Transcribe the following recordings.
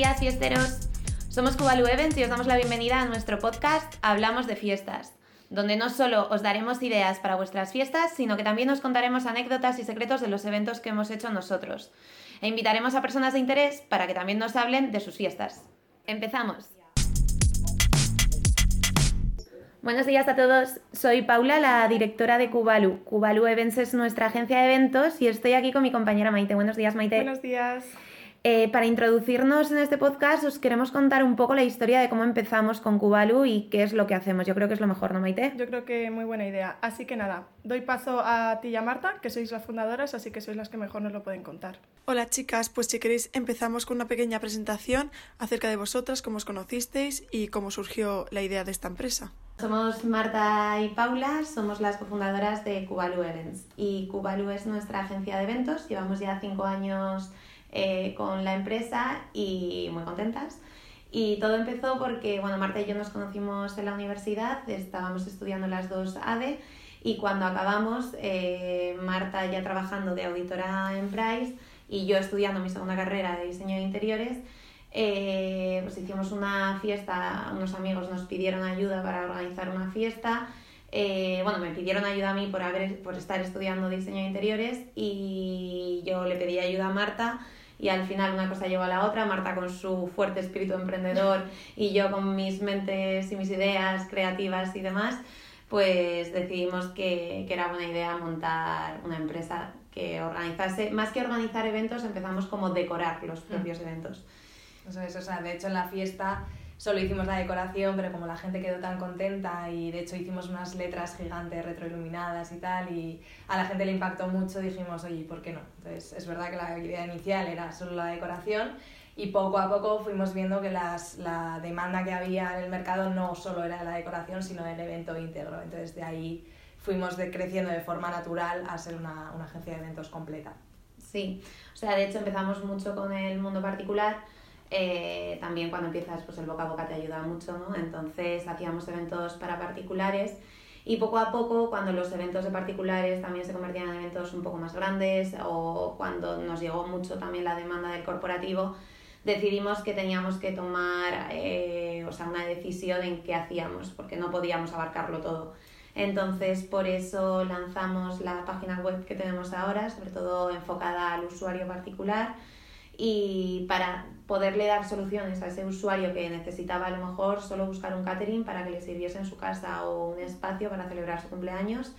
días, fiesteros. Somos Cubalu Events y os damos la bienvenida a nuestro podcast Hablamos de Fiestas, donde no solo os daremos ideas para vuestras fiestas, sino que también os contaremos anécdotas y secretos de los eventos que hemos hecho nosotros. E invitaremos a personas de interés para que también nos hablen de sus fiestas. Empezamos. Buenos días a todos. Soy Paula, la directora de Cubalu. Cubalu Events es nuestra agencia de eventos y estoy aquí con mi compañera Maite. Buenos días, Maite. Buenos días. Eh, para introducirnos en este podcast os queremos contar un poco la historia de cómo empezamos con Cubalu y qué es lo que hacemos. Yo creo que es lo mejor, ¿no, Maite? Yo creo que muy buena idea. Así que nada, doy paso a ti y a Marta, que sois las fundadoras, así que sois las que mejor nos lo pueden contar. Hola chicas, pues si queréis empezamos con una pequeña presentación acerca de vosotras, cómo os conocisteis y cómo surgió la idea de esta empresa. Somos Marta y Paula, somos las cofundadoras de Cubalu Events y Cubalu es nuestra agencia de eventos, llevamos ya cinco años eh, con la empresa y muy contentas. Y todo empezó porque, bueno, Marta y yo nos conocimos en la universidad, estábamos estudiando las dos ADE y cuando acabamos, eh, Marta ya trabajando de auditora en Price y yo estudiando mi segunda carrera de diseño de interiores, eh, pues hicimos una fiesta, unos amigos nos pidieron ayuda para organizar una fiesta. bueno, me pidieron ayuda a mí por, haber, por estar estudiando diseño de interiores y yo le pedí ayuda a Marta y al final una cosa lleva a la otra, Marta con su fuerte espíritu emprendedor y yo con mis mentes y mis ideas creativas y demás, pues decidimos que, que era buena idea montar una empresa que organizase, más que organizar eventos, empezamos como decorar los propios eventos. Eso es, o sea, de hecho en la fiesta solo hicimos la decoración, pero como la gente quedó tan contenta y de hecho hicimos unas letras gigantes retroiluminadas y tal, y a la gente le impactó mucho, dijimos, oye, ¿por qué no? Entonces, es verdad que la idea inicial era solo la decoración y poco a poco fuimos viendo que las, la demanda que había en el mercado no solo era la decoración, sino el evento íntegro. Entonces, de ahí fuimos de, creciendo de forma natural a ser una, una agencia de eventos completa. Sí, o sea, de hecho empezamos mucho con el mundo particular eh, también cuando empiezas, pues el boca a boca te ayuda mucho, ¿no? Entonces hacíamos eventos para particulares y poco a poco, cuando los eventos de particulares también se convertían en eventos un poco más grandes o cuando nos llegó mucho también la demanda del corporativo, decidimos que teníamos que tomar eh, o sea, una decisión en qué hacíamos, porque no podíamos abarcarlo todo. Entonces, por eso lanzamos la página web que tenemos ahora, sobre todo enfocada al usuario particular y para poderle dar soluciones a ese usuario que necesitaba a lo mejor solo buscar un catering para que le sirviese en su casa o un espacio para celebrar su cumpleaños.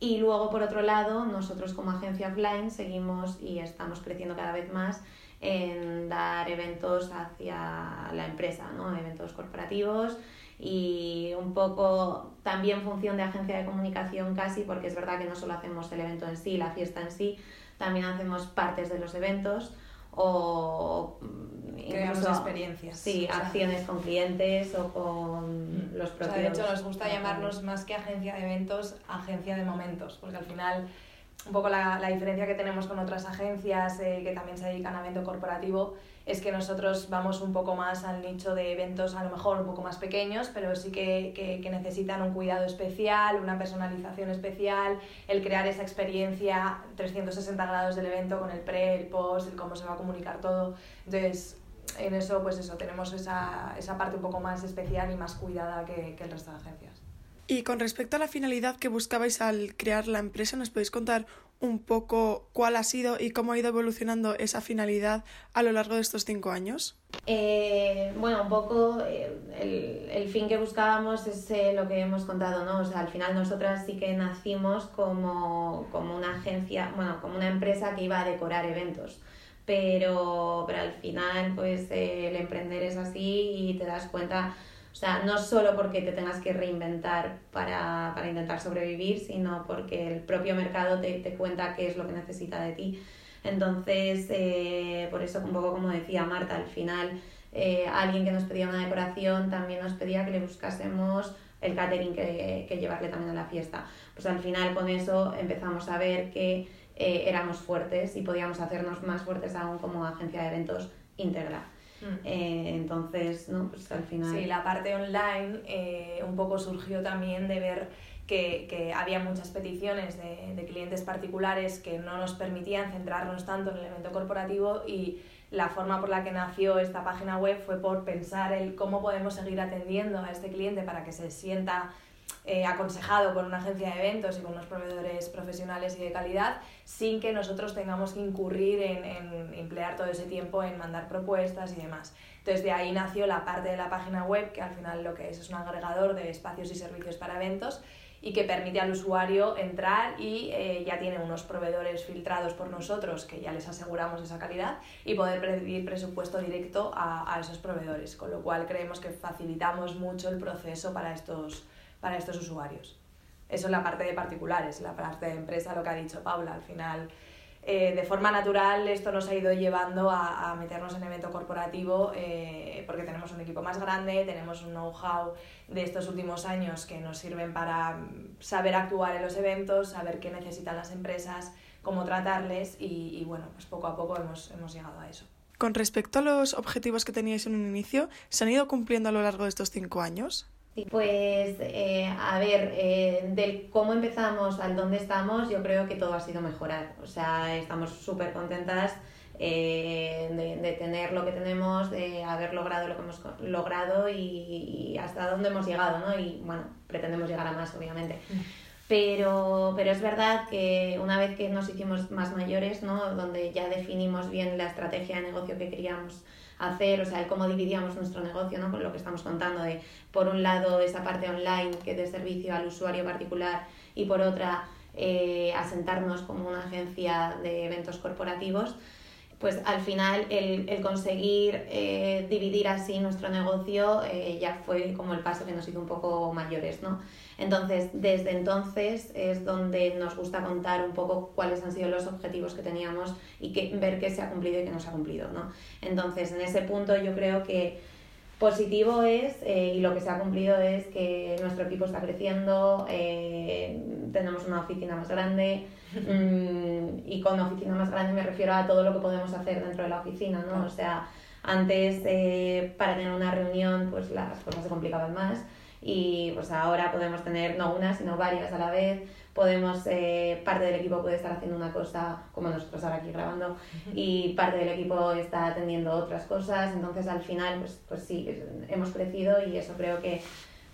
Y luego, por otro lado, nosotros como agencia offline seguimos y estamos creciendo cada vez más en dar eventos hacia la empresa, ¿no? eventos corporativos y un poco también función de agencia de comunicación casi, porque es verdad que no solo hacemos el evento en sí, la fiesta en sí, también hacemos partes de los eventos o incluso experiencias. Sí, acciones con clientes o con mm. los propios. de hecho, nos gusta llamarnos más que agencia de eventos, agencia de momentos, porque al final un poco la, la diferencia que tenemos con otras agencias eh, que también se dedican a evento corporativo es que nosotros vamos un poco más al nicho de eventos a lo mejor un poco más pequeños, pero sí que, que, que, necesitan un cuidado especial, una personalización especial, el crear esa experiencia 360 grados del evento con el pre, el post, el cómo se va a comunicar todo. Entonces, en eso, pues eso, tenemos esa, esa parte un poco más especial y más cuidada que, que el resto de agencias. Y con respecto a la finalidad que buscabais al crear la empresa, ¿nos podéis contar un poco cuál ha sido y cómo ha ido evolucionando esa finalidad a lo largo de estos cinco años? Eh, bueno, un poco eh, el, el, fin que buscábamos es eh, lo que hemos contado, ¿no? O sea, al final nosotras sí que nacimos como, como una agencia, bueno, como una empresa que iba a decorar eventos. Pero, pero al final, pues el emprender es así y te das cuenta o sea, no solo porque te tengas que reinventar para, para intentar sobrevivir, sino porque el propio mercado te, te, cuenta qué es lo que necesita de ti. Entonces, eh, por eso, un poco como decía Marta, al final eh, alguien que nos pedía una decoración también nos pedía que le buscásemos el catering que, que llevarle también a la fiesta. Pues al final con eso empezamos a ver que eh, éramos fuertes y podíamos hacernos más fuertes aún como agencia de eventos íntegra. Mm. Eh, entonces, ¿no? Pues al final... Sí, la parte online eh, un poco surgió también de ver que, que había muchas peticiones de, de, clientes particulares que no nos permitían centrarnos tanto en el evento corporativo y la forma por la que nació esta página web fue por pensar el cómo podemos seguir atendiendo a este cliente para que se sienta eh, aconsejado por una agencia de eventos y con unos proveedores profesionales y de calidad, sin que nosotros tengamos que incurrir en, en, emplear todo ese tiempo en mandar propuestas y demás. Entonces de ahí nació la parte de la página web, que al final lo que es es un agregador de espacios y servicios para eventos y que permite al usuario entrar y eh, ya tiene unos proveedores filtrados por nosotros que ya les aseguramos esa calidad y poder pedir presupuesto directo a, a esos proveedores, con lo cual creemos que facilitamos mucho el proceso para estos, para estos usuarios. Eso es la parte de particulares, la parte de empresa, lo que ha dicho Paula, al final eh, de forma natural esto nos ha ido llevando a, a meternos en evento corporativo eh, porque tenemos un equipo más grande, tenemos un know-how de estos últimos años que nos sirven para saber actuar en los eventos, saber qué necesitan las empresas, cómo tratarles y, y bueno, pues poco a poco hemos, hemos llegado a eso. Con respecto a los objetivos que teníais en un inicio, ¿se han ido cumpliendo a lo largo de estos cinco años? Pues, eh, a ver, eh, del cómo empezamos al dónde estamos, yo creo que todo ha sido mejorar. O sea, estamos súper contentas eh, de, tener lo que tenemos, de haber logrado lo que hemos logrado y, y, hasta dónde hemos llegado, ¿no? Y bueno, pretendemos llegar a más, obviamente. Pero, pero es verdad que una vez que nos hicimos más mayores, ¿no? Donde ya definimos bien la estrategia de negocio que queríamos hacer, o sea, cómo dividíamos nuestro negocio, ¿no? Con lo que estamos contando de, por un lado, esa parte online que de servicio al usuario particular y por otra, eh, asentarnos como una agencia de eventos corporativos, pues al final el, el conseguir eh, dividir así nuestro negocio eh, ya fue como el paso que nos hizo un poco mayores, ¿no? Entonces, desde entonces es donde nos gusta contar un poco cuáles han sido los objetivos que teníamos y que, ver qué se ha cumplido y qué no se ha cumplido, ¿no? Entonces, en ese punto yo creo que positivo es, eh, y lo que se ha cumplido es que nuestro equipo está creciendo, eh, tenemos una oficina más grande, mmm, y con oficina más grande me refiero a todo lo que podemos hacer dentro de la oficina, ¿no? O sea, antes eh, para tener una reunión pues las cosas se complicaban más y pues ahora podemos tener no una sino varias a la vez podemos eh, parte del equipo puede estar haciendo una cosa como nosotros ahora aquí grabando y parte del equipo está atendiendo otras cosas entonces al final pues pues sí hemos crecido y eso creo que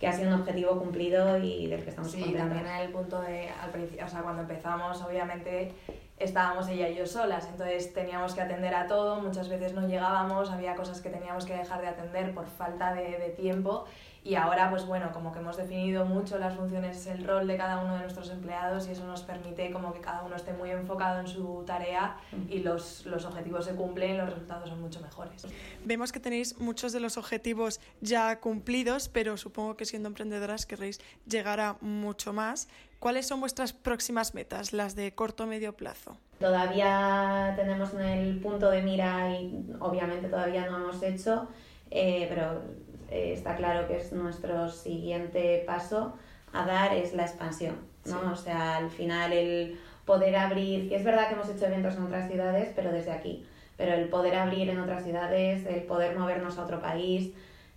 que ha sido un objetivo cumplido y del que estamos sí, contentos. también el punto de, al principio, o sea, cuando empezamos, obviamente estábamos ella y yo solas, entonces teníamos que atender a todo, muchas veces no llegábamos, había cosas que teníamos que dejar de atender por falta de, de tiempo y ahora, pues bueno, como que hemos definido mucho las funciones, el rol de cada uno de nuestros empleados y eso nos permite como que cada uno esté muy enfocado en su tarea y los, los objetivos se cumplen y los resultados son mucho mejores. Vemos que tenéis muchos de los objetivos ya cumplidos, pero supongo que siendo emprendedoras querréis llegar a mucho más. ¿Cuáles son vuestras próximas metas, las de corto o medio plazo? Todavía tenemos en el punto de mira y obviamente todavía no hemos hecho, eh, pero eh, está claro que es nuestro siguiente paso a dar es la expansión, ¿no? Sí. O sea, al final el poder abrir, que es verdad que hemos hecho eventos en otras ciudades, pero desde aquí, pero el poder abrir en otras ciudades, el poder movernos a otro país,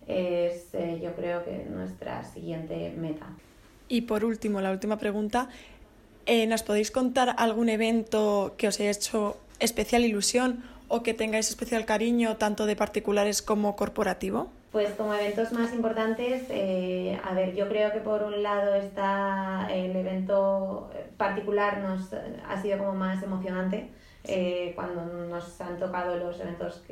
es eh, yo creo que nuestra siguiente meta. Y por último, la última pregunta, eh, ¿nos podéis contar algún evento que os haya hecho especial ilusión o que tengáis especial cariño tanto de particulares como corporativo? Pues como eventos más importantes, eh, a ver, yo creo que por un lado está el evento particular nos ha sido como más emocionante eh, cuando nos han tocado los eventos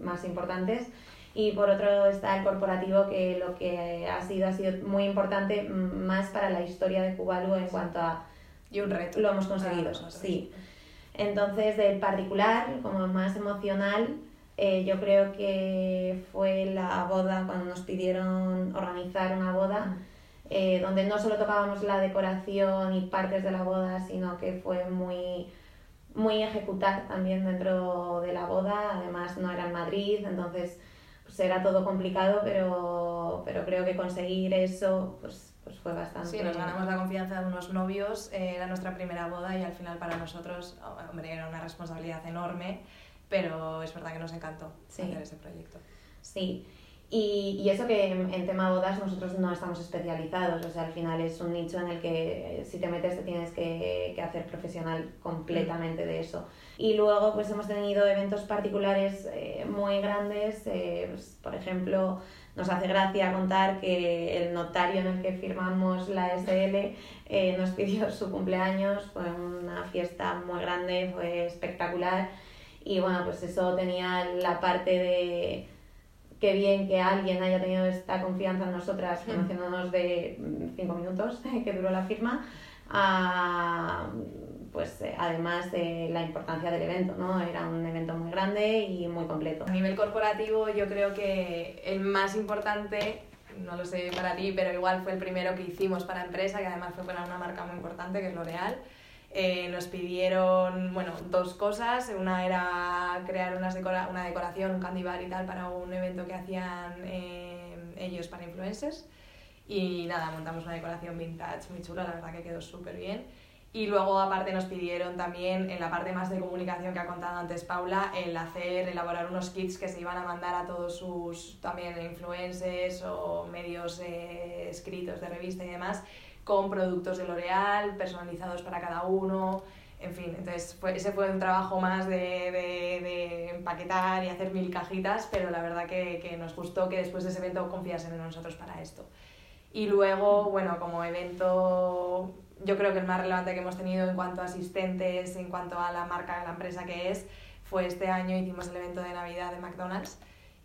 más importantes. Y por otro está el corporativo que lo que ha sido ha sido muy importante más para la historia de Cubalu en cuanto a y un reto. lo hemos conseguido sí. Entonces del particular como más emocional eh, yo creo que fue la boda cuando nos pidieron organizar una boda eh, donde no solo tocábamos la decoración y partes de la boda sino que fue muy muy ejecutar también dentro de la boda. Además no era en Madrid entonces pues era todo complicado, pero, pero creo que conseguir eso pues, pues fue bastante... Sí, nos ganamos la confianza de unos novios, eh, era nuestra primera boda y al final para nosotros, hombre, era una responsabilidad enorme, pero es verdad que nos encantó sí. hacer ese proyecto. Sí, Y, y, eso que en, en, tema bodas nosotros no estamos especializados, o sea, al final es un nicho en el que si te metes te tienes que, que hacer profesional completamente de eso. Y luego pues hemos tenido eventos particulares eh, muy grandes, eh, pues, por ejemplo, nos hace gracia contar que el notario en el que firmamos la SL eh, nos pidió su cumpleaños, fue una fiesta muy grande, fue espectacular y bueno, pues eso tenía la parte de qué bien que alguien haya tenido esta confianza en nosotras, conociéndonos de cinco minutos que duró la firma, a, pues eh, además de la importancia del evento, ¿no? Era un evento muy grande y muy completo. A nivel corporativo yo creo que el más importante, no lo sé para ti, pero igual fue el primero que hicimos para empresa, que además fue para una marca muy importante que es L'Oreal. Eh, nos pidieron bueno, dos cosas. Una era crear unas decora una decoración, un candy bar y tal para un evento que hacían eh, ellos para influencers. Y nada, montamos una decoración vintage muy chula, la verdad que quedó súper bien. Y luego aparte nos pidieron también en la parte más de comunicación que ha contado antes Paula, el hacer, elaborar unos kits que se iban a mandar a todos sus también influencers o medios eh, escritos de revista y demás, con productos de L'Oreal personalizados para cada uno. En fin, entonces fue, ese fue un trabajo más de, de, empaquetar y hacer mil cajitas, pero la verdad que, que nos gustó que después de ese evento confiasen en nosotros para esto. Y luego, bueno, como evento, yo creo que el más relevante que hemos tenido en cuanto a asistentes, en cuanto a la marca de la empresa que es, fue este año, hicimos el evento de Navidad de McDonald's.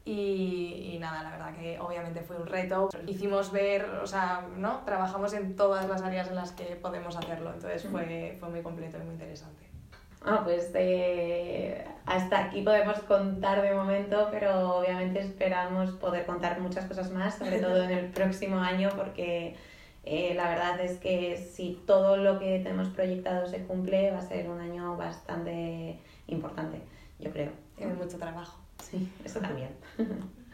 Y, y, nada, la verdad que obviamente fue un reto. Hicimos ver, o sea, ¿no? Trabajamos en todas las áreas en las que podemos hacerlo, entonces fue, fue muy completo y muy interesante. Ah, pues eh, hasta aquí podemos contar de momento, pero obviamente esperamos poder contar muchas cosas más, sobre todo en el próximo año, porque eh, la verdad es que si todo lo que tenemos proyectado se cumple, va a ser un año bastante importante, yo creo. Tiene mucho trabajo. Sí, eso también.